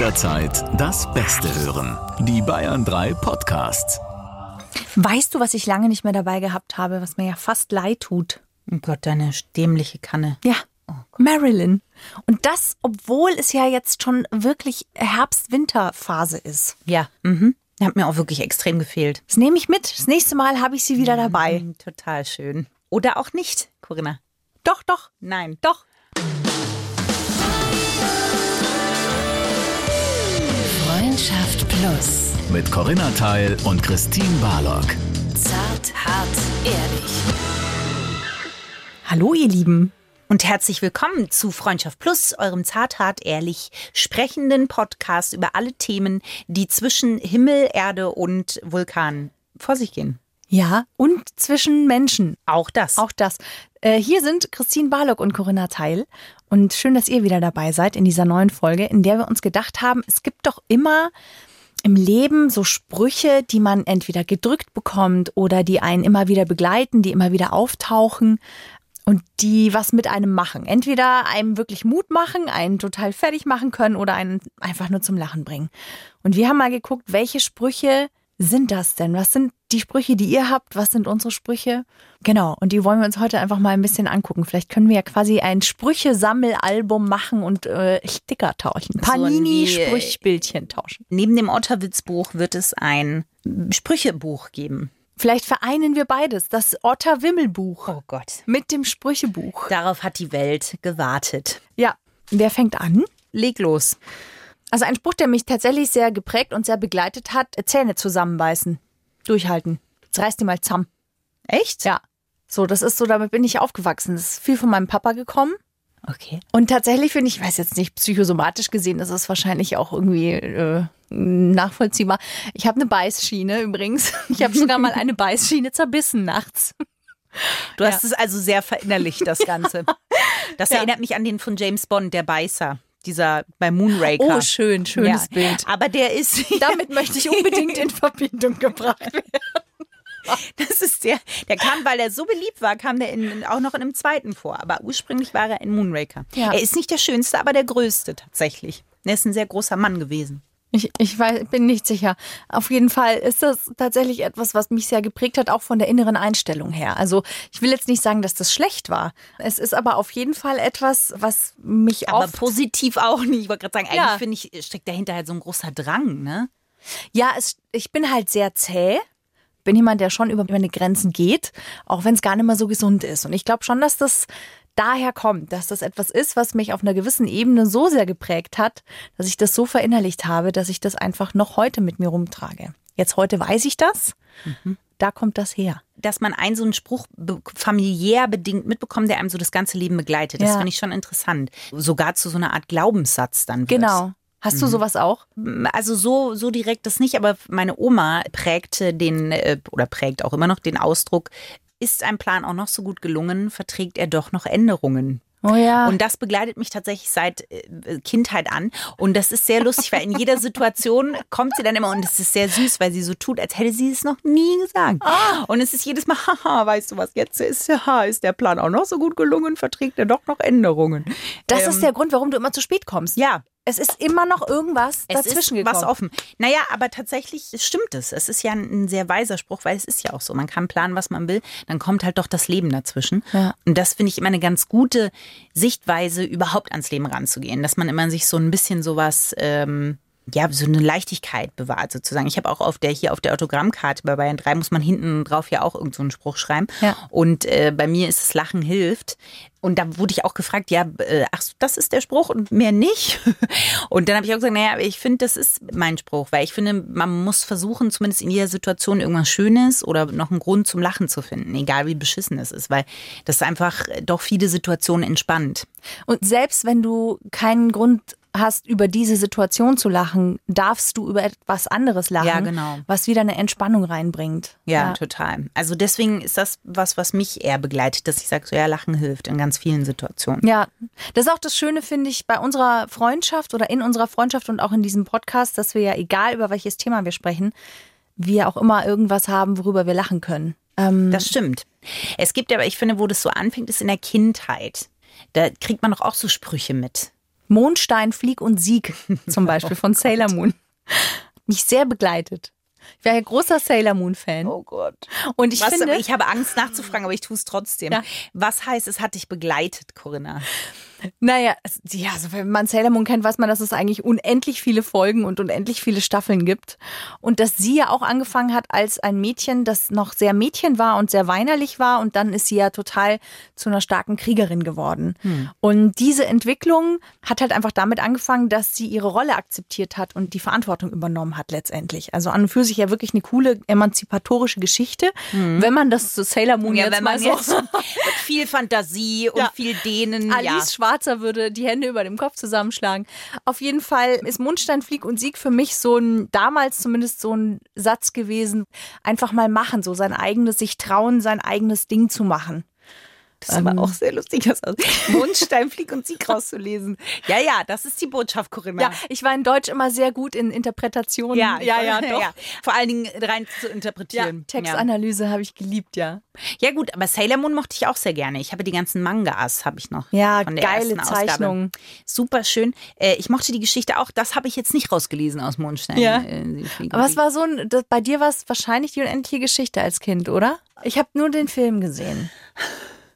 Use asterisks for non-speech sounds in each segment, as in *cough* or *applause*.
Jederzeit das Beste hören. Die Bayern 3 Podcasts. Weißt du, was ich lange nicht mehr dabei gehabt habe, was mir ja fast leid tut? Oh Gott, deine dämliche Kanne. Ja, Marilyn. Und das, obwohl es ja jetzt schon wirklich Herbst-Winter-Phase ist. Ja, mhm. Hat mir auch wirklich extrem gefehlt. Das nehme ich mit. Das nächste Mal habe ich sie wieder dabei. Mhm, total schön. Oder auch nicht, Corinna. Doch, doch, Nein. doch. Freundschaft Plus. Mit Corinna Teil und Christine Barlock. Zart, hart, ehrlich. Hallo, ihr Lieben. Und herzlich willkommen zu Freundschaft Plus, eurem zarthart ehrlich sprechenden Podcast über alle Themen, die zwischen Himmel, Erde und Vulkan vor sich gehen. Ja, und zwischen Menschen. Auch das. Auch das. Äh, hier sind Christine Barlock und Corinna Teil. Und schön, dass ihr wieder dabei seid in dieser neuen Folge, in der wir uns gedacht haben, es gibt doch immer im Leben so Sprüche, die man entweder gedrückt bekommt oder die einen immer wieder begleiten, die immer wieder auftauchen und die was mit einem machen. Entweder einem wirklich Mut machen, einen total fertig machen können oder einen einfach nur zum Lachen bringen. Und wir haben mal geguckt, welche Sprüche sind das denn? Was sind die Sprüche, die ihr habt? Was sind unsere Sprüche? Genau, und die wollen wir uns heute einfach mal ein bisschen angucken. Vielleicht können wir ja quasi ein Sprüche-Sammelalbum machen und äh, Sticker tauschen. Panini-Sprüchbildchen tauschen. Neben dem Otterwitz-Buch wird es ein Sprüchebuch geben. Vielleicht vereinen wir beides. Das Otter-Wimmel-Buch Oh Gott. mit dem Sprüchebuch. Darauf hat die Welt gewartet. Ja, wer fängt an? Leg los. Also ein Spruch, der mich tatsächlich sehr geprägt und sehr begleitet hat, Zähne zusammenbeißen. Durchhalten. Jetzt reißt die mal zusammen. Echt? Ja. So, das ist so, damit bin ich aufgewachsen. Das ist viel von meinem Papa gekommen. Okay. Und tatsächlich finde ich, ich weiß jetzt nicht, psychosomatisch gesehen ist es wahrscheinlich auch irgendwie äh, nachvollziehbar. Ich habe eine Beißschiene übrigens. *laughs* Ich habe sogar mal eine Beißschiene zerbissen nachts. Du hast es also sehr verinnerlicht, das *laughs* Ganze. Das Ja. erinnert mich an den von James Bond, der Beißer. Dieser bei Moonraker. Oh, schön, schönes Ja. Bild. Aber der ist, *laughs* Damit möchte ich unbedingt in Verbindung gebracht werden. das ist der, der kam, weil er so beliebt war, kam der in, auch noch in einem zweiten vor. Aber ursprünglich war er in Moonraker. Ja. Er ist nicht der schönste, aber der größte tatsächlich. Er ist ein sehr großer Mann gewesen. Ich, ich weiß, bin nicht sicher. Auf jeden Fall ist das tatsächlich etwas, was mich sehr geprägt hat, auch von der inneren Einstellung her. Also ich will jetzt nicht sagen, dass das schlecht war. Es ist aber auf jeden Fall etwas, was mich Aber oft positiv auch nicht. Ich wollte gerade sagen, eigentlich Ja. finde ich, steckt dahinter halt so ein großer Drang, ne? Ja, es, ich bin halt sehr zäh. Bin jemand, der schon über meine Grenzen geht, auch wenn es gar nicht mehr so gesund ist. Und ich glaube schon, dass das daher kommt, dass das etwas ist, was mich auf einer gewissen Ebene so sehr geprägt hat, dass ich das so verinnerlicht habe, dass ich das einfach noch heute mit mir rumtrage. Jetzt heute weiß ich das. Da kommt das her. dass man einen so einen Spruch familiär bedingt mitbekommt, der einem so das ganze Leben begleitet. Das Ja. finde ich schon interessant. Sogar zu so einer Art Glaubenssatz dann wird. Genau. Hast du sowas auch? Also so, so direkt das nicht, aber meine Oma prägte den, äh, oder prägt auch immer noch den Ausdruck, ist ein Plan auch noch so gut gelungen, verträgt er doch noch Änderungen. Oh ja. Und das begleitet mich tatsächlich seit äh, Kindheit an. Und das ist sehr lustig, weil in jeder Situation *laughs* kommt sie dann immer und es ist sehr süß, weil sie so tut, als hätte sie es noch nie gesagt. Ah. Und es ist jedes Mal, *laughs* haha, weißt du was, jetzt ist, haha, ist der Plan auch noch so gut gelungen, verträgt er doch noch Änderungen. das Ähm, ist der Grund, warum du immer zu spät kommst. Ja, Es ist immer noch irgendwas es dazwischen ist gekommen. was offen. Naja, aber tatsächlich stimmt es. Es ist ja ein, sehr weiser Spruch, weil es ist ja auch so. Man kann planen, was man will, dann kommt halt doch das Leben dazwischen. Ja. Und das finde ich immer eine ganz gute Sichtweise, überhaupt ans Leben ranzugehen. Dass man immer sich so ein bisschen sowas, ähm, ja, so eine Leichtigkeit bewahrt sozusagen. Ich habe auch auf der, hier auf der Autogrammkarte bei Bayern 3 muss man hinten drauf ja auch irgend so einen Spruch schreiben. Ja. Und äh, bei mir ist es Lachen hilft. Und da wurde ich auch gefragt, ja, äh, ach, das ist der Spruch und mehr nicht. *laughs* Und dann habe ich auch gesagt, naja, ich finde, das ist mein Spruch, weil ich finde, man muss versuchen, zumindest in jeder Situation irgendwas Schönes oder noch einen Grund zum Lachen zu finden, egal wie beschissen es ist, weil das einfach doch viele Situationen entspannt. Und selbst wenn du keinen Grund hast, über diese Situation zu lachen, darfst du über etwas anderes lachen, Ja, genau. was wieder eine Entspannung reinbringt. Ja, total. Also deswegen ist das was, was mich eher begleitet, dass ich sage, so ja, Lachen hilft in ganz vielen Situationen. Ja, das ist auch das Schöne, finde ich, bei unserer Freundschaft oder in unserer Freundschaft und auch in diesem Podcast, dass wir ja, egal über welches Thema wir sprechen, wir auch immer irgendwas haben, worüber wir lachen können. Ähm, Das stimmt. Es gibt aber, ich finde, wo das so anfängt, ist in der Kindheit. Da kriegt man doch auch so Sprüche mit. Mondstein, Flieg und Sieg zum *laughs* Beispiel von Sailor Moon. Mich sehr begleitet. Ich war ja großer Sailor Moon Fan. Oh Gott. Und ich Was, finde, ich habe Angst nachzufragen, aber ich tue es trotzdem. Ja. Was heißt, es hat dich begleitet, Corinna? Naja, ja, also wenn man Sailor Moon kennt, weiß man, dass es eigentlich unendlich viele Folgen und unendlich viele Staffeln gibt. Und dass sie ja auch angefangen hat als ein Mädchen, das noch sehr Mädchen war und sehr weinerlich war. Und dann ist sie ja total zu einer starken Kriegerin geworden. Und diese Entwicklung hat halt einfach damit angefangen, dass sie ihre Rolle akzeptiert hat und die Verantwortung übernommen hat letztendlich. Also an und für sich ja wirklich eine coole emanzipatorische Geschichte, wenn man das zu Sailor Moon Ja, jetzt wenn mal man so jetzt *laughs* mit viel Fantasie und Ja. viel Dehnen. Alice ja. Schwarzer würde die Hände über dem Kopf zusammenschlagen. Auf jeden Fall ist Mondstein, Flieg und Sieg für mich so ein, damals zumindest so ein Satz gewesen, einfach mal machen, so sein eigenes, sich trauen, sein eigenes Ding zu machen. Das ist aber auch sehr lustig, das aus *laughs* Mondstein, Flieg und Sieg rauszulesen. Ja, ja, das ist die Botschaft, Corinna. Ja, ich war in Deutsch immer sehr gut in Interpretationen. ja, ja, ja, doch. Vor allen Dingen rein zu Ja, interpretieren. Textanalyse habe ich geliebt, ja. Ja gut, aber Sailor Moon mochte ich auch sehr gerne. Ich habe die ganzen Mangas, habe ich noch. Ja, von der geile. Zeichnungen. Super schön. Äh, ich mochte die Geschichte auch. Das habe ich jetzt nicht rausgelesen aus Mondstein. Ja. Äh, Aber es war so ein, das, bei dir war es wahrscheinlich die unendliche Geschichte als Kind, oder? Ich habe nur den Film gesehen.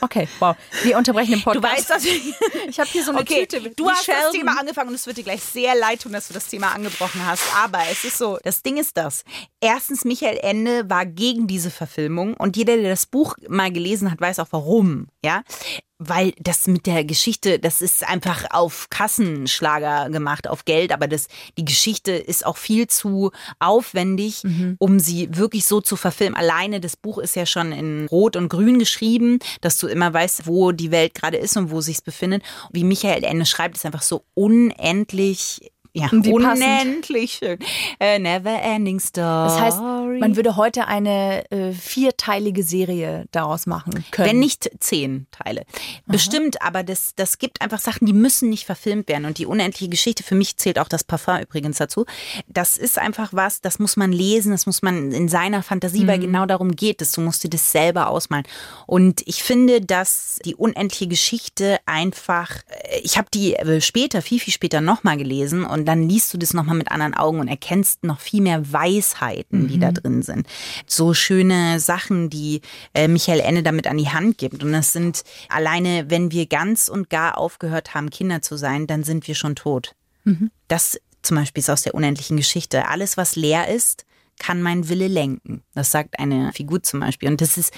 Okay, wow. Wir unterbrechen den Du Podcast. weißt, dass ich. *laughs* Ich habe hier so eine Okay, Tüte. du hast das Sheldon. Thema angefangen und es wird dir gleich sehr leid tun, dass du das Thema angebrochen hast. Aber es ist so, das Ding ist das. Erstens, Michael Ende war gegen diese Verfilmung und jeder, der das Buch mal gelesen hat, weiß auch warum. Ja, weil das mit der Geschichte, das ist einfach auf Kassenschlager gemacht, auf Geld, aber das, die Geschichte ist auch viel zu aufwendig, um sie wirklich so zu verfilmen. Alleine das Buch ist ja schon in Rot und Grün geschrieben, dass du immer weißt, wo die Welt gerade ist und wo sich's befindet. Wie Michael Ende schreibt, ist einfach so unendlich. Ja, passend. unendlich schön. Äh, never ending story. Das heißt, man würde heute eine äh, vierteilige Serie daraus machen können. Wenn nicht zehn Teile. Bestimmt, aber das, das gibt einfach Sachen, die müssen nicht verfilmt werden. Und die unendliche Geschichte, für mich zählt auch das Parfum übrigens dazu. Das ist einfach was, das muss man lesen, das muss man in seiner Fantasie, weil genau darum geht es. Du musst dir das selber ausmalen. Und ich finde, dass die unendliche Geschichte einfach, äh, ich habe die äh, später, viel, viel später nochmal gelesen und dann liest du das nochmal mit anderen Augen und erkennst noch viel mehr Weisheiten, die da drin sind. So schöne Sachen, die äh, Michael Ende damit an die Hand gibt. Und das sind alleine, wenn wir ganz und gar aufgehört haben, Kinder zu sein, dann sind wir schon tot. Das zum Beispiel ist aus der unendlichen Geschichte. Alles, was leer ist, kann mein Wille lenken. Das sagt eine Figur zum Beispiel. Und das ist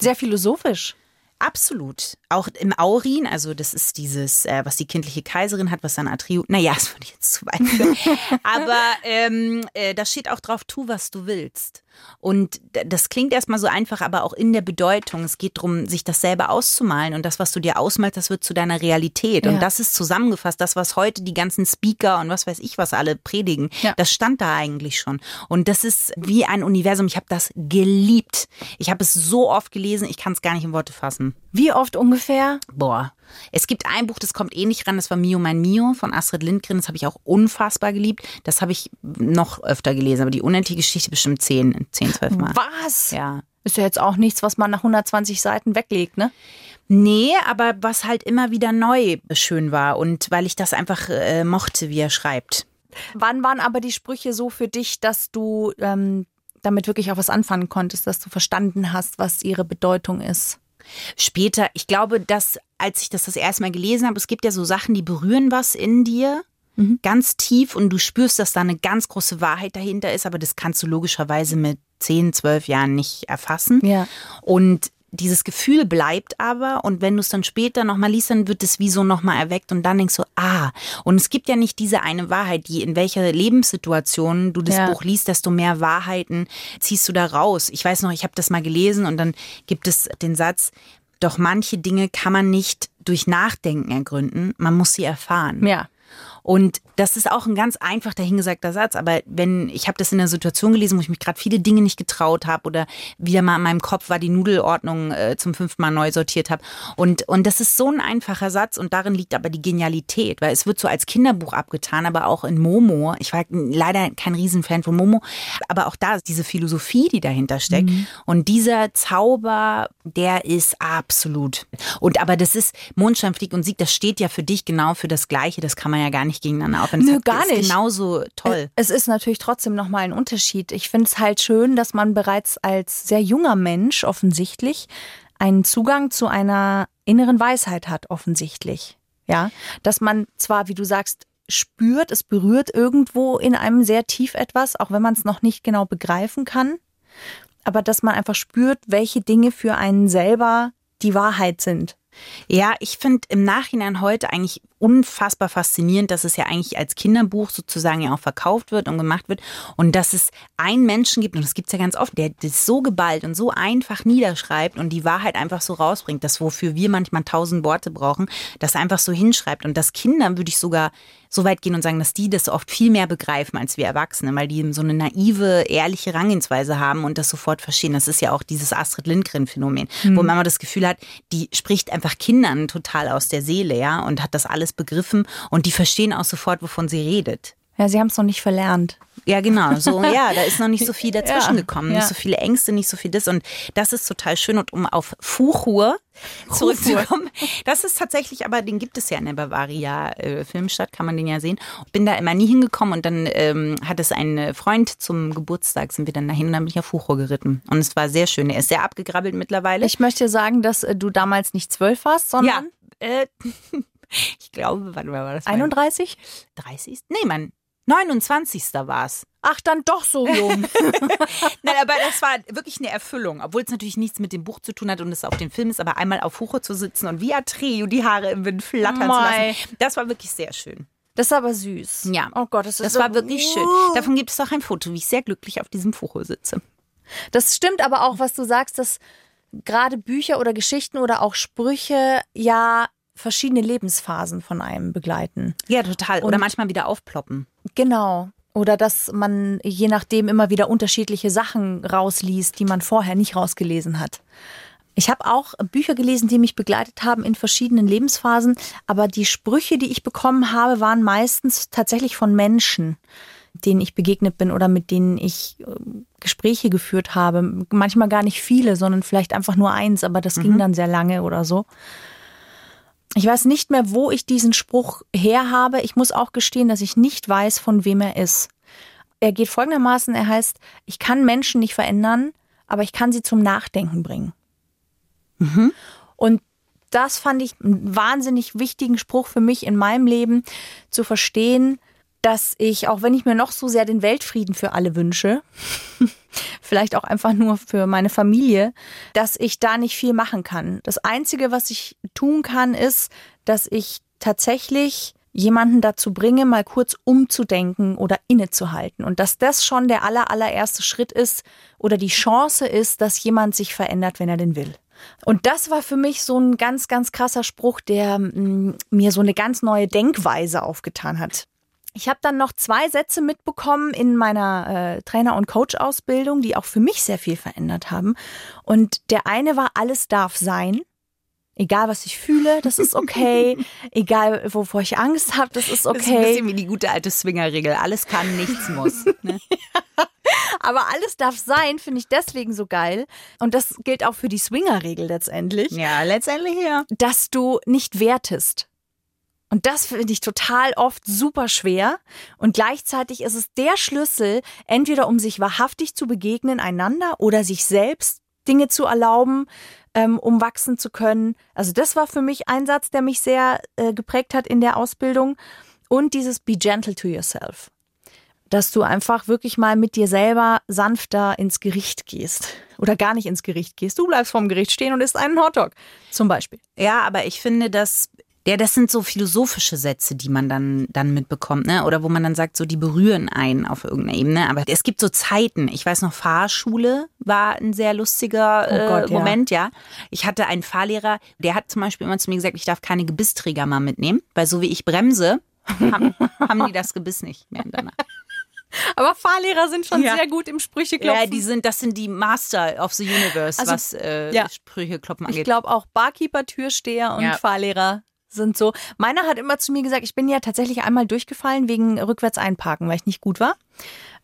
Sehr philosophisch. Absolut. Auch im Aurin, also das ist dieses, äh, was die kindliche Kaiserin hat, was dann Attribut. Naja, *laughs* das würde ich jetzt zu weit führen. *laughs* Aber ähm, äh, da steht auch drauf, tu, was du willst. Und das klingt erstmal so einfach, aber auch in der Bedeutung. Es geht darum, sich das selber auszumalen. Und das, was du dir ausmalst, das wird zu deiner Realität. Ja. Und das ist zusammengefasst, das, was heute die ganzen Speaker und was weiß ich, was alle predigen, Ja. das stand da eigentlich schon. Und das ist wie ein Universum. Ich habe das geliebt. Ich habe es so oft gelesen, ich kann es gar nicht in Worte fassen. Wie oft ungefähr? Boah. Es gibt ein Buch, das kommt eh nicht ran, das war Mio mein Mio von Astrid Lindgren. Das habe ich auch unfassbar geliebt. Das habe ich noch öfter gelesen, aber die unendliche Geschichte bestimmt zehn, zehn, zwölf Mal. Was? Ja. Ist ja jetzt auch nichts, was man nach 120 Seiten weglegt, ne? Nee, aber was halt immer wieder neu schön war und weil ich das einfach äh, mochte, wie er schreibt. Wann waren aber die Sprüche so für dich, dass du ähm, damit wirklich auch was anfangen konntest, dass du verstanden hast, was ihre Bedeutung ist? Später, ich glaube, dass als ich das das erste Mal gelesen habe, es gibt ja so Sachen, die berühren was in dir. Ganz tief und du spürst, dass da eine ganz große Wahrheit dahinter ist, aber das kannst du logischerweise mit 10, 12 Jahren nicht erfassen. Ja. Und dieses Gefühl bleibt aber und wenn du es dann später nochmal liest, dann wird es wie so nochmal erweckt und dann denkst du, ah, und es gibt ja nicht diese eine Wahrheit, die in welcher Lebenssituation du das Ja. Buch liest, desto mehr Wahrheiten ziehst du da raus. Ich weiß noch, ich habe das mal gelesen und dann gibt es den Satz, doch manche Dinge kann man nicht durch Nachdenken ergründen, man muss sie erfahren. Ja. Und das ist auch ein ganz einfach dahingesagter Satz. Aber wenn ich habe das in einer Situation gelesen, wo ich mich gerade viele Dinge nicht getraut habe oder wieder mal in meinem Kopf war die Nudelordnung äh, zum fünften Mal neu sortiert habe. Und, und das ist so ein einfacher Satz und darin liegt aber die Genialität, weil es wird so als Kinderbuch abgetan, aber auch in Momo. Ich war leider kein Riesenfan von Momo, aber auch da ist diese Philosophie, die dahinter steckt. Mhm. Und dieser Zauber, der ist absolut. Und aber das ist Mondscheinflieg und Sieg, das steht ja für dich genau für das Gleiche. Das kann man ja gar nicht gegeneinander aufwenden. Nö, gar nicht. Genauso toll. Es ist natürlich trotzdem nochmal ein Unterschied. Ich finde es halt schön, dass man bereits als sehr junger Mensch offensichtlich einen Zugang zu einer inneren Weisheit hat, offensichtlich. Ja, dass man zwar, wie du sagst, spürt, es berührt irgendwo in einem sehr tief etwas, auch wenn man es noch nicht genau begreifen kann, aber dass man einfach spürt, welche Dinge für einen selber die Wahrheit sind. Ja, ich finde im Nachhinein heute eigentlich unfassbar faszinierend, dass es ja eigentlich als Kinderbuch sozusagen ja auch verkauft wird und gemacht wird und dass es einen Menschen gibt, und das gibt es ja ganz oft, der das so geballt und so einfach niederschreibt und die Wahrheit einfach so rausbringt, das wofür wir manchmal tausend Worte brauchen, das einfach so hinschreibt. Und das Kindern würde ich sogar so weit gehen und sagen, dass die das oft viel mehr begreifen als wir Erwachsene, weil die so eine naive, ehrliche Rangehensweise haben und das sofort verstehen. Das ist ja auch dieses Astrid Lindgren-Phänomen, mhm. wo man immer das Gefühl hat, die spricht einfach Kindern total aus der Seele, ja, und hat das alles begriffen und die verstehen auch sofort, wovon sie redet. Ja, sie haben es noch nicht verlernt. Ja, genau. So, ja, da ist noch nicht so viel *laughs* dazwischen ja, gekommen. Ja. Nicht so viele Ängste, nicht so viel das. Und das ist total schön. Und um auf Fuchur zurückzukommen, das ist tatsächlich, aber den gibt es ja in der Bavaria äh, Filmstadt, kann man den ja sehen. Bin da immer nie hingekommen und dann ähm, hat es ein Freund zum Geburtstag, sind wir dann dahin und dann bin ich auf Fuchur geritten. Und es war sehr schön. Er ist sehr abgegrabbelt mittlerweile. Ich möchte sagen, dass äh, du damals nicht zwölf warst, sondern. Ja, äh, *laughs* ich glaube, wann war das? 31? 30? Nee, Mann. 29. war es. Ach, dann doch so jung. *laughs* Nein, aber das war wirklich eine Erfüllung, obwohl es natürlich nichts mit dem Buch zu tun hat und es auf dem Film ist, aber einmal auf Huche zu sitzen und wie Atreo die Haare im Wind flattern Mei. zu lassen, das war wirklich sehr schön. Das ist aber süß. Ja. Oh Gott, das, ist das war wirklich schön. Davon gibt es auch ein Foto, wie ich sehr glücklich auf diesem Fucho sitze. Das stimmt aber auch, was du sagst, dass gerade Bücher oder Geschichten oder auch Sprüche ja verschiedene Lebensphasen von einem begleiten. Ja, total. Oder Und manchmal wieder aufploppen. Genau. Oder dass man je nachdem immer wieder unterschiedliche Sachen rausliest, die man vorher nicht rausgelesen hat. Ich habe auch Bücher gelesen, die mich begleitet haben in verschiedenen Lebensphasen, aber die Sprüche, die ich bekommen habe, waren meistens tatsächlich von Menschen, denen ich begegnet bin oder mit denen ich äh, Gespräche geführt habe. Manchmal gar nicht viele, sondern vielleicht einfach nur eins, aber das mhm. ging dann sehr lange oder so. Ich weiß nicht mehr, wo ich diesen Spruch her habe. Ich muss auch gestehen, dass ich nicht weiß, von wem er ist. Er geht folgendermaßen, er heißt, ich kann Menschen nicht verändern, aber ich kann sie zum Nachdenken bringen. Mhm. Und das fand ich einen wahnsinnig wichtigen Spruch für mich in meinem Leben, zu verstehen, dass ich, auch wenn ich mir noch so sehr den Weltfrieden für alle wünsche, *laughs* vielleicht auch einfach nur für meine Familie, dass ich da nicht viel machen kann. Das Einzige, was ich tun kann, ist, dass ich tatsächlich jemanden dazu bringe, mal kurz umzudenken oder innezuhalten. Und dass das schon der aller, allererste Schritt ist oder die Chance ist, dass jemand sich verändert, wenn er den will. Und das war für mich so ein ganz, ganz krasser Spruch, der mm, mir so eine ganz neue Denkweise aufgetan hat. Ich habe dann noch zwei Sätze mitbekommen in meiner äh, Trainer- und Coach-Ausbildung, die auch für mich sehr viel verändert haben. Und der eine war, alles darf sein. Egal, was ich fühle, das ist okay. *laughs* Egal, wovor ich Angst habe, das ist okay. Das ist ein bisschen wie die gute alte Swinger-Regel. Alles kann, nichts muss. *laughs* Ne? Aber alles darf sein, finde ich deswegen so geil. Und das gilt auch für die Swinger-Regel letztendlich. Ja, letztendlich ja. Dass du nicht wertest. Und das finde ich total oft super schwer. Und gleichzeitig ist es der Schlüssel, entweder um sich wahrhaftig zu begegnen einander oder sich selbst Dinge zu erlauben, ähm, um wachsen zu können. Also das war für mich ein Satz, der mich sehr äh, geprägt hat in der Ausbildung. Und dieses Be gentle to yourself. Dass du einfach wirklich mal mit dir selber sanfter ins Gericht gehst. Oder gar nicht ins Gericht gehst. Du bleibst vorm Gericht stehen und isst einen Hotdog. Zum Beispiel. Ja, aber ich finde, dass ja, das sind so philosophische Sätze, die man dann, dann mitbekommt, ne? Oder wo man dann sagt, so die berühren einen auf irgendeiner Ebene. Aber es gibt so Zeiten. Ich weiß noch, Fahrschule war ein sehr lustiger oh Gott, äh, Moment, ja. Ich hatte einen Fahrlehrer, der hat zum Beispiel immer zu mir gesagt, ich darf keine Gebissträger mal mitnehmen, weil so wie ich bremse, *laughs* haben, haben die das Gebiss nicht mehr in der Nacht. Aber Fahrlehrer sind schon Ja. sehr gut im Sprücheklopfen. Ja, die sind, das sind die Master of the Universe, Also, was äh, ja. Sprüche kloppen ich angeht. glaube auch Barkeeper, Türsteher und Ja. Fahrlehrer sind so. Meiner hat immer zu mir gesagt, ich bin ja tatsächlich einmal durchgefallen wegen rückwärts einparken, weil ich nicht gut war.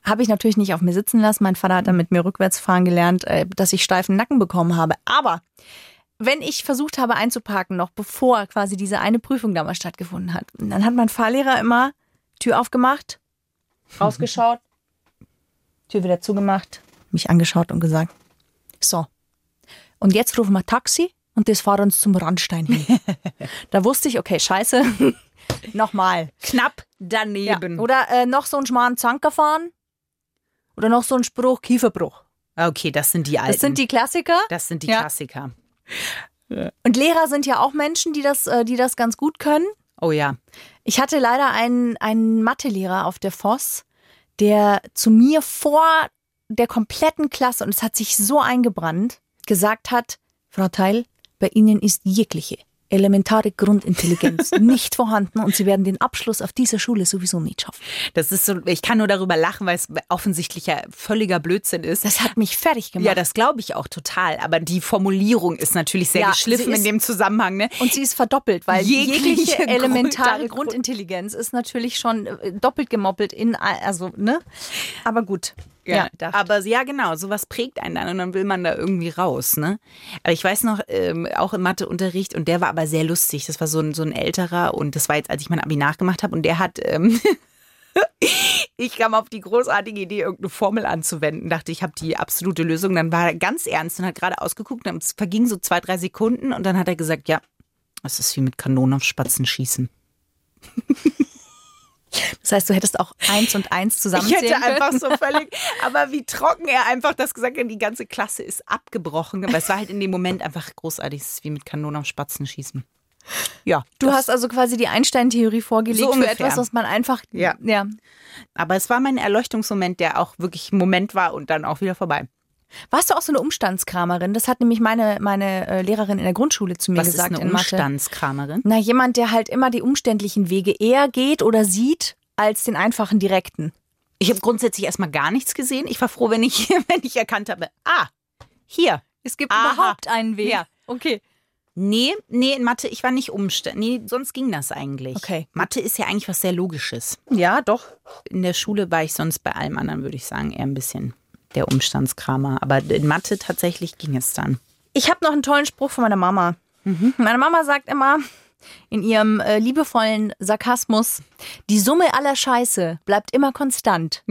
Habe ich natürlich nicht auf mir sitzen lassen. Mein Vater hat dann mit mir rückwärts fahren gelernt, äh, dass ich steifen Nacken bekommen habe. Aber wenn ich versucht habe einzuparken, noch bevor quasi diese eine Prüfung damals stattgefunden hat, dann hat mein Fahrlehrer immer Tür aufgemacht, *laughs* rausgeschaut, Tür wieder zugemacht, mich angeschaut und gesagt, so, und jetzt rufen wir Taxi und das fahren uns zum Randstein hin. *laughs* da wusste ich, okay, scheiße, *laughs* nochmal. Knapp Ja. daneben. Oder äh, noch so einen schmalen Zanker fahren oder noch so ein Spruch, Kieferbruch. Okay, das sind die alten. Das sind die Klassiker. das sind die Ja. Klassiker. Und Lehrer sind ja auch Menschen, die das, äh, die das ganz gut können. Oh ja. Ich hatte leider einen, einen Mathelehrer auf der Voss, der zu mir vor der kompletten Klasse, und es hat sich so eingebrannt, gesagt hat, Frau Teil, bei Ihnen ist jegliche elementare Grundintelligenz *laughs* nicht vorhanden und Sie werden den Abschluss auf dieser Schule sowieso nicht schaffen. Das ist so, ich kann nur darüber lachen, weil es offensichtlich ja völliger Blödsinn ist. Das hat mich fertig gemacht. ja, das glaube ich auch total. Aber die Formulierung ist natürlich sehr Ja, geschliffen ist- in dem Zusammenhang. Ne? Und sie ist verdoppelt, weil Jegliche jegliche, elementare Grund- Grundintelligenz ist natürlich schon äh, doppelt gemoppelt in, also, ne? Aber gut. Ja, dachte. aber ja, genau, sowas prägt einen dann und dann will man da irgendwie raus, ne? Aber ich weiß noch, ähm, auch im Matheunterricht und der war aber sehr lustig. Das war so ein, so ein älterer und das war jetzt, als ich mein Abi nachgemacht habe und der hat, ähm, *laughs* ich kam auf die großartige Idee, irgendeine Formel anzuwenden, dachte, ich habe die absolute Lösung. Dann war er ganz ernst und hat gerade ausgeguckt, dann es vergingen so zwei, drei Sekunden und dann hat er gesagt, ja, das ist wie mit Kanonen auf Spatzen schießen. *laughs* Das heißt, du hättest auch eins und eins *laughs* Ich zusammenzählen hätte können. einfach so völlig, *laughs* aber wie trocken er einfach das gesagt hat, die ganze Klasse ist abgebrochen. Aber es war halt in dem Moment einfach großartig, es ist wie mit Kanonen auf Spatzen schießen. Ja, Du hast also quasi die Einstein-Theorie vorgelegt So für etwas, was man einfach. Ja. ja. aber es war mein Erleuchtungsmoment, der auch wirklich Moment war und dann auch wieder vorbei. Warst du auch so eine Umstandskramerin? Das hat nämlich meine, meine äh, Lehrerin in der Grundschule zu mir Was ist gesagt eine in Mathe. Umstandskramerin? Na, jemand, der halt immer die umständlichen Wege eher geht oder sieht als den einfachen direkten. Ich habe grundsätzlich erstmal gar nichts gesehen. Ich war froh, wenn ich, *laughs* wenn ich erkannt habe, ah, hier. Es gibt Aha. überhaupt einen Weg. Ja. Okay. Nee, nee, in Mathe, ich war nicht umständlich. Nee, sonst ging das eigentlich. Okay. Mathe ist ja eigentlich was sehr Logisches. Ja, doch. In der Schule war ich sonst bei allem anderen, würde ich sagen, eher ein bisschen der Umstandskramer. Aber in Mathe tatsächlich ging es dann. Ich habe noch einen tollen Spruch von meiner Mama. Meine Mama sagt immer in ihrem äh, liebevollen Sarkasmus, die Summe aller Scheiße bleibt immer konstant.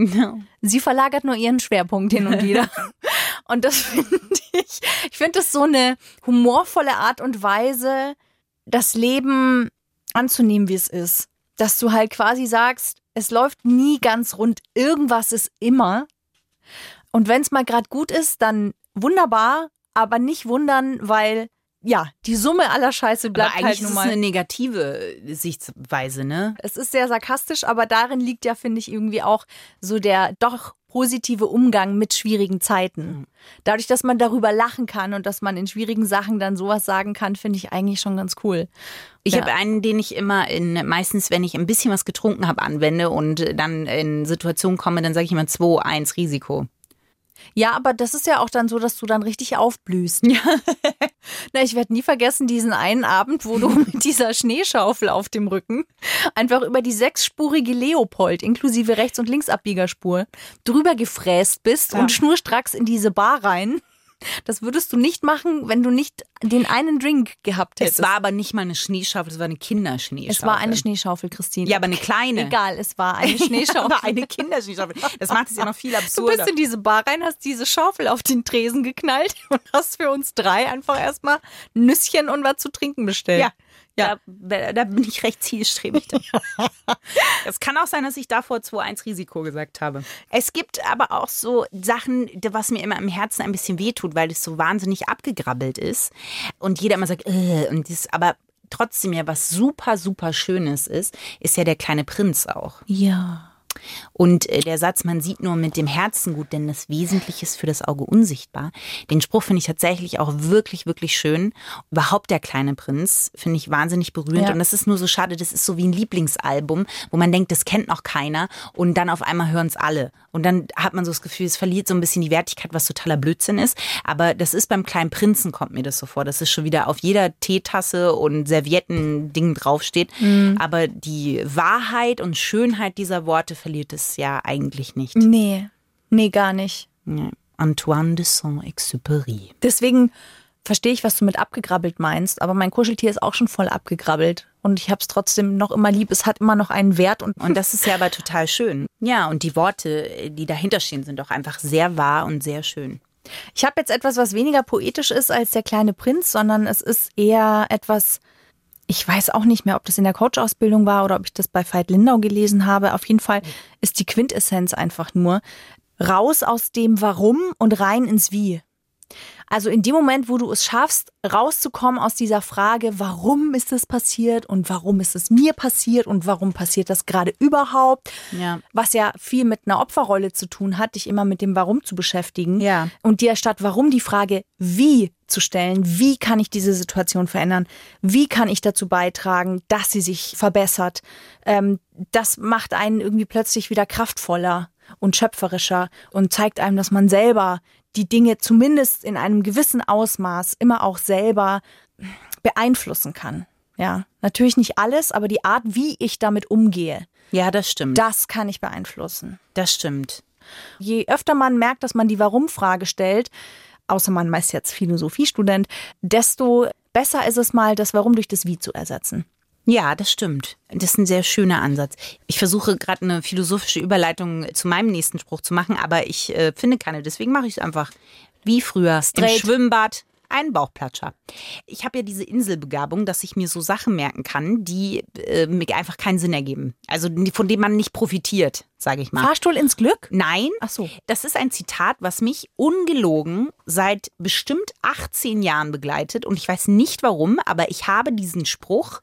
Sie verlagert nur ihren Schwerpunkt hin und wieder. *laughs* und das finde ich, ich finde das so eine humorvolle Art und Weise, das Leben anzunehmen, wie es ist. Dass du halt quasi sagst, es läuft nie ganz rund, irgendwas ist immer. Und wenn es mal gerade gut ist, dann wunderbar, aber nicht wundern, weil ja, die Summe aller Scheiße bleibt Aber eigentlich halt ist nun es mal. eine negative Sichtweise, ne? Es ist sehr sarkastisch, aber darin liegt ja, finde ich, irgendwie auch so der doch positive Umgang mit schwierigen Zeiten. Dadurch, dass man darüber lachen kann und dass man in schwierigen Sachen dann sowas sagen kann, finde ich eigentlich schon ganz cool. Ich Ja. habe einen, den ich immer in, meistens, wenn ich ein bisschen was getrunken habe, anwende und dann in Situationen komme, dann sage ich immer 2, 1 Risiko. Ja, aber das ist ja auch dann so, dass du dann richtig aufblühst. Ja. *laughs* Na, ich werde nie vergessen diesen einen Abend, wo du *laughs* mit dieser Schneeschaufel auf dem Rücken einfach über die sechsspurige Leopold inklusive Rechts- und Linksabbiegerspur drüber gefräst bist und schnurstracks in diese Bar rein. Das würdest du nicht machen, wenn du nicht den einen Drink gehabt hättest. Es war aber nicht mal eine Schneeschaufel, es war eine Kinderschneeschaufel. es war eine Schneeschaufel, Christine. Ja, aber eine kleine. Egal, es war eine *laughs* Schneeschaufel. aber eine Kinderschneeschaufel. Das macht es ja noch viel Du absurder. bist in diese Bar rein, hast diese Schaufel auf den Tresen geknallt *laughs* und hast für uns drei einfach erstmal Nüsschen und was zu trinken bestellt. Ja. Ja. Da, da bin ich recht zielstrebig. *laughs* Es kann auch sein, dass ich davor 2-1 Risiko gesagt habe. Es gibt aber auch so Sachen, was mir immer im Herzen ein bisschen wehtut, weil es so wahnsinnig abgegrabbelt ist. Und jeder immer sagt, äh, und das, aber trotzdem ja was super, super Schönes ist, ist ja der kleine Prinz auch. Ja. Und äh, der Satz, man sieht nur mit dem Herzen gut, denn das Wesentliche ist für das Auge unsichtbar. Den Spruch finde ich tatsächlich auch wirklich, wirklich schön. Überhaupt der kleine Prinz finde ich wahnsinnig berührend. Ja. Und das ist nur so schade, das ist so wie ein Lieblingsalbum, wo man denkt, das kennt noch keiner. Und dann auf einmal hören es alle. Und dann hat man so das Gefühl, es verliert so ein bisschen die Wertigkeit, was totaler Blödsinn ist. Aber das ist beim kleinen Prinzen, kommt mir das so vor. Das ist schon wieder auf jeder Teetasse und Servietten-Ding draufsteht. Aber die Wahrheit und Schönheit dieser Worte verliert es ja eigentlich nicht. Nee, nee, gar nicht. Ja. Antoine de Saint-Exupéry. Deswegen verstehe ich, was du mit abgegrabbelt meinst, aber mein Kuscheltier ist auch schon voll abgegrabbelt. Und ich habe es trotzdem noch immer lieb. Es hat immer noch einen Wert und, Und das ist ja aber total schön. Ja, und die Worte, die dahinter stehen, sind auch einfach sehr wahr und sehr schön. Ich habe jetzt etwas, was weniger poetisch ist als der kleine Prinz, sondern es ist eher etwas, ich weiß auch nicht mehr, ob das in der Coach-Ausbildung war oder ob ich das bei Veit Lindau gelesen habe. Auf jeden Fall ist die Quintessenz einfach nur raus aus dem Warum und rein ins Wie. Also in dem Moment, wo du es schaffst, rauszukommen aus dieser Frage, warum ist es passiert und warum ist es mir passiert und warum passiert das gerade überhaupt, Ja. was ja viel mit einer Opferrolle zu tun hat, dich immer mit dem Warum zu beschäftigen Ja. und dir statt Warum die Frage Wie zu stellen, wie kann ich diese Situation verändern, wie kann ich dazu beitragen, dass sie sich verbessert, ähm, das macht einen irgendwie plötzlich wieder kraftvoller und schöpferischer und zeigt einem, dass man selber die Dinge zumindest in einem gewissen Ausmaß immer auch selber beeinflussen kann. Ja, natürlich nicht alles, aber die Art, wie ich damit umgehe, Ja, das stimmt. das kann ich beeinflussen. das stimmt. Je öfter man merkt, dass man die Warum-Frage stellt, außer man ist jetzt Philosophiestudent, desto besser ist es mal, das Warum durch das Wie zu ersetzen. Ja, das stimmt. Das ist ein sehr schöner Ansatz. Ich versuche gerade eine philosophische Überleitung zu meinem nächsten Spruch zu machen, aber ich äh, finde keine. Deswegen mache ich es einfach wie früher Straight. im Schwimmbad. Ein Bauchplatscher. Ich habe ja diese Inselbegabung, dass ich mir so Sachen merken kann, die äh, mir einfach keinen Sinn ergeben. Also von denen man nicht profitiert, sage ich mal. Fahrstuhl ins Glück? Nein, Ach so. das ist ein Zitat, was mich ungelogen seit bestimmt 18 Jahren begleitet und ich weiß nicht warum, aber ich habe diesen Spruch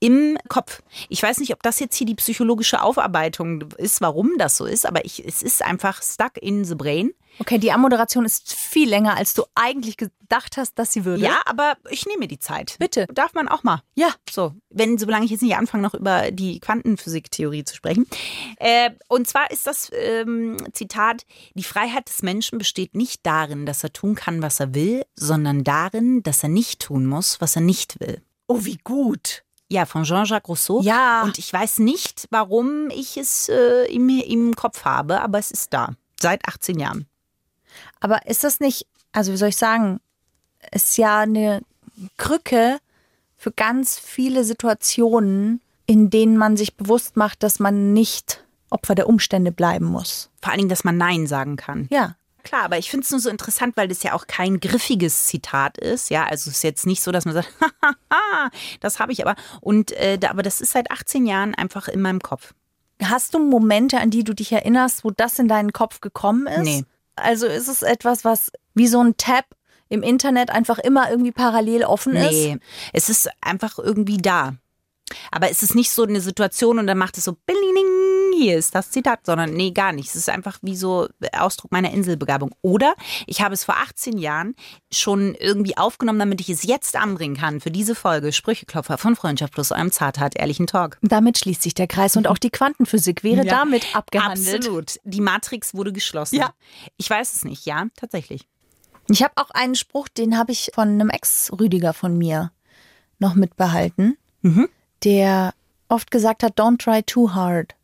im Kopf. Ich weiß nicht, ob das jetzt hier die psychologische Aufarbeitung ist, warum das so ist, aber ich, es ist einfach stuck in the brain. Okay, die Ammoderation ist viel länger, als du eigentlich gedacht hast, dass sie würde. Ja, aber ich nehme mir die Zeit. Bitte. Darf man auch mal. Ja. So, wenn, solange ich jetzt nicht anfange, noch über die Quantenphysiktheorie zu sprechen. Äh, und zwar ist das ähm, Zitat, die Freiheit des Menschen besteht nicht darin, dass er tun kann, was er will, sondern darin, dass er nicht tun muss, was er nicht will. Oh, wie gut. Ja, von Jean-Jacques Rousseau. Ja. Und ich weiß nicht, warum ich es äh, im, im Kopf habe, aber es ist da. Seit 18 Jahren. Aber ist das nicht, also wie soll ich sagen, ist ja eine Krücke für ganz viele Situationen, in denen man sich bewusst macht, dass man nicht Opfer der Umstände bleiben muss. Vor allen Dingen, dass man Nein sagen kann. Ja. Klar, aber ich finde es nur so interessant, weil das ja auch kein griffiges Zitat ist. Ja, also es ist jetzt nicht so, dass man sagt, *laughs* haha, das habe ich aber. Und äh, da, aber das ist seit 18 Jahren einfach in meinem Kopf. Hast du Momente, an die du dich erinnerst, wo das in deinen Kopf gekommen ist? Nee. Also ist es etwas, was wie so ein Tab im Internet einfach immer irgendwie parallel offen ist? Nee, es ist einfach irgendwie da. Aber es ist nicht so eine Situation und dann macht es so, billing, hier ist das Zitat, sondern nee, gar nicht. Es ist einfach wie so Ausdruck meiner Inselbegabung. Oder ich habe es vor 18 Jahren schon irgendwie aufgenommen, damit ich es jetzt anbringen kann für diese Folge Sprücheklopfer von Freundschaft plus eurem Zartheit, ehrlichen Talk. Damit schließt sich der Kreis und auch die Quantenphysik wäre Ja, damit abgehandelt. Absolut. Die Matrix wurde geschlossen. Ja. Ich weiß es nicht, ja, tatsächlich. Ich habe auch einen Spruch, den habe ich von einem Ex-Rüdiger von mir noch mitbehalten, Mhm. der oft gesagt hat, don't try too hard.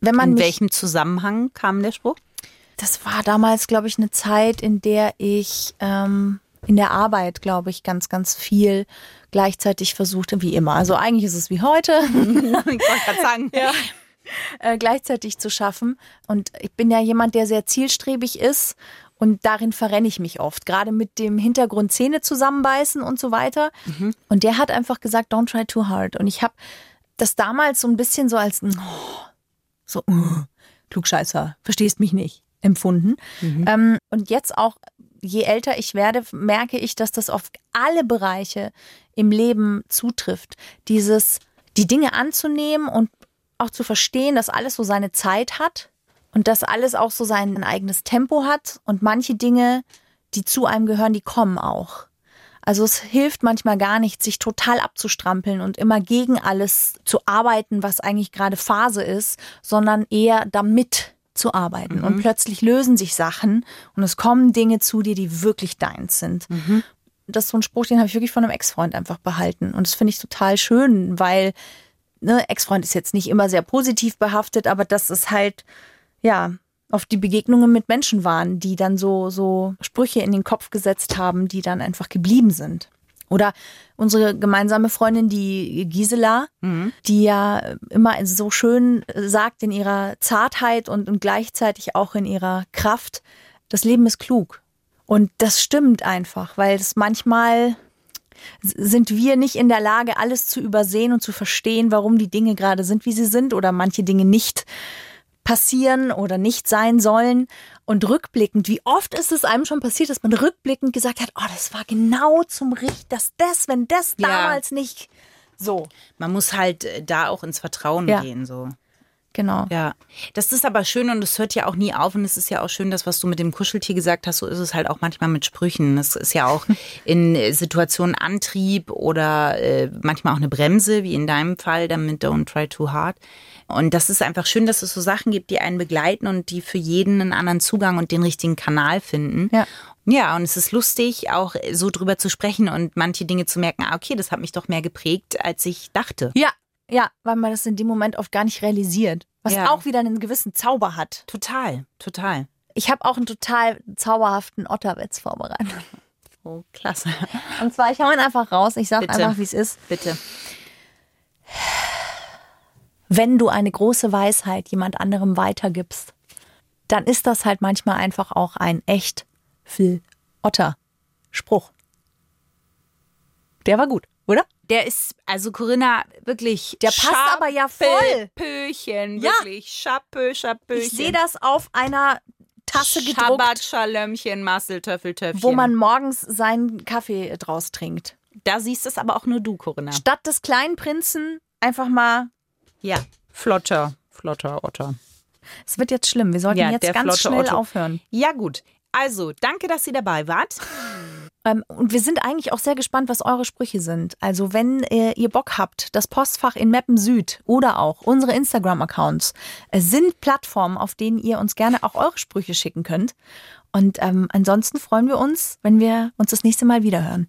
Wenn man In mich, welchem Zusammenhang kam der Spruch? das war damals, glaube ich, eine Zeit, in der ich ähm, in der Arbeit, glaube ich, ganz, ganz viel gleichzeitig versuchte, wie immer. Also eigentlich ist es wie heute. *laughs* ich wollte gerade sagen. Ja. äh, gleichzeitig zu schaffen. Und ich bin ja jemand, der sehr zielstrebig ist. Und darin verrenne ich mich oft, gerade mit dem Hintergrund Zähne zusammenbeißen und so weiter. Und der hat einfach gesagt, don't try too hard. Und ich habe das damals so ein bisschen so als oh, so uh, Klugscheißer, verstehst mich nicht, empfunden. Ähm, und jetzt auch, je älter ich werde, merke ich, dass das auf alle Bereiche im Leben zutrifft. Dieses, die Dinge anzunehmen und auch zu verstehen, dass alles so seine Zeit hat und dass alles auch so sein eigenes Tempo hat und manche Dinge, die zu einem gehören, die kommen auch. Also es hilft manchmal gar nicht, sich total abzustrampeln und immer gegen alles zu arbeiten, was eigentlich gerade Phase ist, sondern eher damit zu arbeiten. Mhm. Und plötzlich lösen sich Sachen und es kommen Dinge zu dir, die wirklich deins sind. Mhm. Das ist so ein Spruch, den habe ich wirklich von einem Ex-Freund einfach behalten. Und das finde ich total schön, weil ne, Ex-Freund ist jetzt nicht immer sehr positiv behaftet, aber das ist halt, ja, auf die Begegnungen mit Menschen waren, die dann so, so Sprüche in den Kopf gesetzt haben, die dann einfach geblieben sind. Oder unsere gemeinsame Freundin, die Gisela, die ja immer so schön sagt in ihrer Zartheit und, und gleichzeitig auch in ihrer Kraft, das Leben ist klug. Und das stimmt einfach, weil es manchmal sind wir nicht in der Lage, alles zu übersehen und zu verstehen, warum die Dinge gerade sind, wie sie sind oder manche Dinge nicht passieren oder nicht sein sollen. Und rückblickend, wie oft ist es einem schon passiert, dass man rückblickend gesagt hat, oh, das war genau zum Richt, dass das, wenn das Ja. damals nicht so. Man muss halt äh, da auch ins Vertrauen Ja. gehen, so. Genau. Ja, das ist aber schön und es hört ja auch nie auf und es ist ja auch schön, das, was du mit dem Kuscheltier gesagt hast, so ist es halt auch manchmal mit Sprüchen. Es ist ja auch *laughs* in äh, Situationen Antrieb oder äh, manchmal auch eine Bremse, wie in deinem Fall, dann mit Don't Try Too Hard. Und das ist einfach schön, dass es so Sachen gibt, die einen begleiten und die für jeden einen anderen Zugang und den richtigen Kanal finden. Ja. Ja, und es ist lustig, auch so drüber zu sprechen und manche Dinge zu merken, ah, okay, das hat mich doch mehr geprägt, als ich dachte. Ja, ja, weil man das in dem Moment oft gar nicht realisiert. Was Ja. auch wieder einen gewissen Zauber hat. Total, total. Ich habe auch einen total zauberhaften Otterwitz vorbereitet. Oh, klasse. Und zwar, ich hau ihn einfach raus. Ich sage einfach, wie es ist. Bitte. Wenn du eine große Weisheit jemand anderem weitergibst, dann ist das halt manchmal einfach auch ein echt viel Otter Spruch. Der war gut, oder? Der ist, also Corinna, wirklich. Der passt aber ja voll. Pöchen, Ja. wirklich. Schapö, Schapöchen. Ich sehe das auf einer Tasse gedruckt, Schabbat, Schalömchen, Massel, Töffel, Töffchen. wo man morgens seinen Kaffee draus trinkt. Da siehst es aber auch nur du, Corinna. Statt des kleinen Prinzen einfach mal, Ja. Flotter, flotter Otter. es wird jetzt schlimm, wir sollten Ja, jetzt ganz schnell Otto. aufhören. Ja, gut. Also, danke, dass ihr dabei wart. Ähm, und wir sind eigentlich auch sehr gespannt, was eure Sprüche sind. Also wenn äh, ihr Bock habt, das Postfach in Meppen Süd oder auch unsere Instagram-Accounts äh, sind Plattformen, auf denen ihr uns gerne auch eure Sprüche schicken könnt. Und ähm, ansonsten freuen wir uns, wenn wir uns das nächste Mal wiederhören.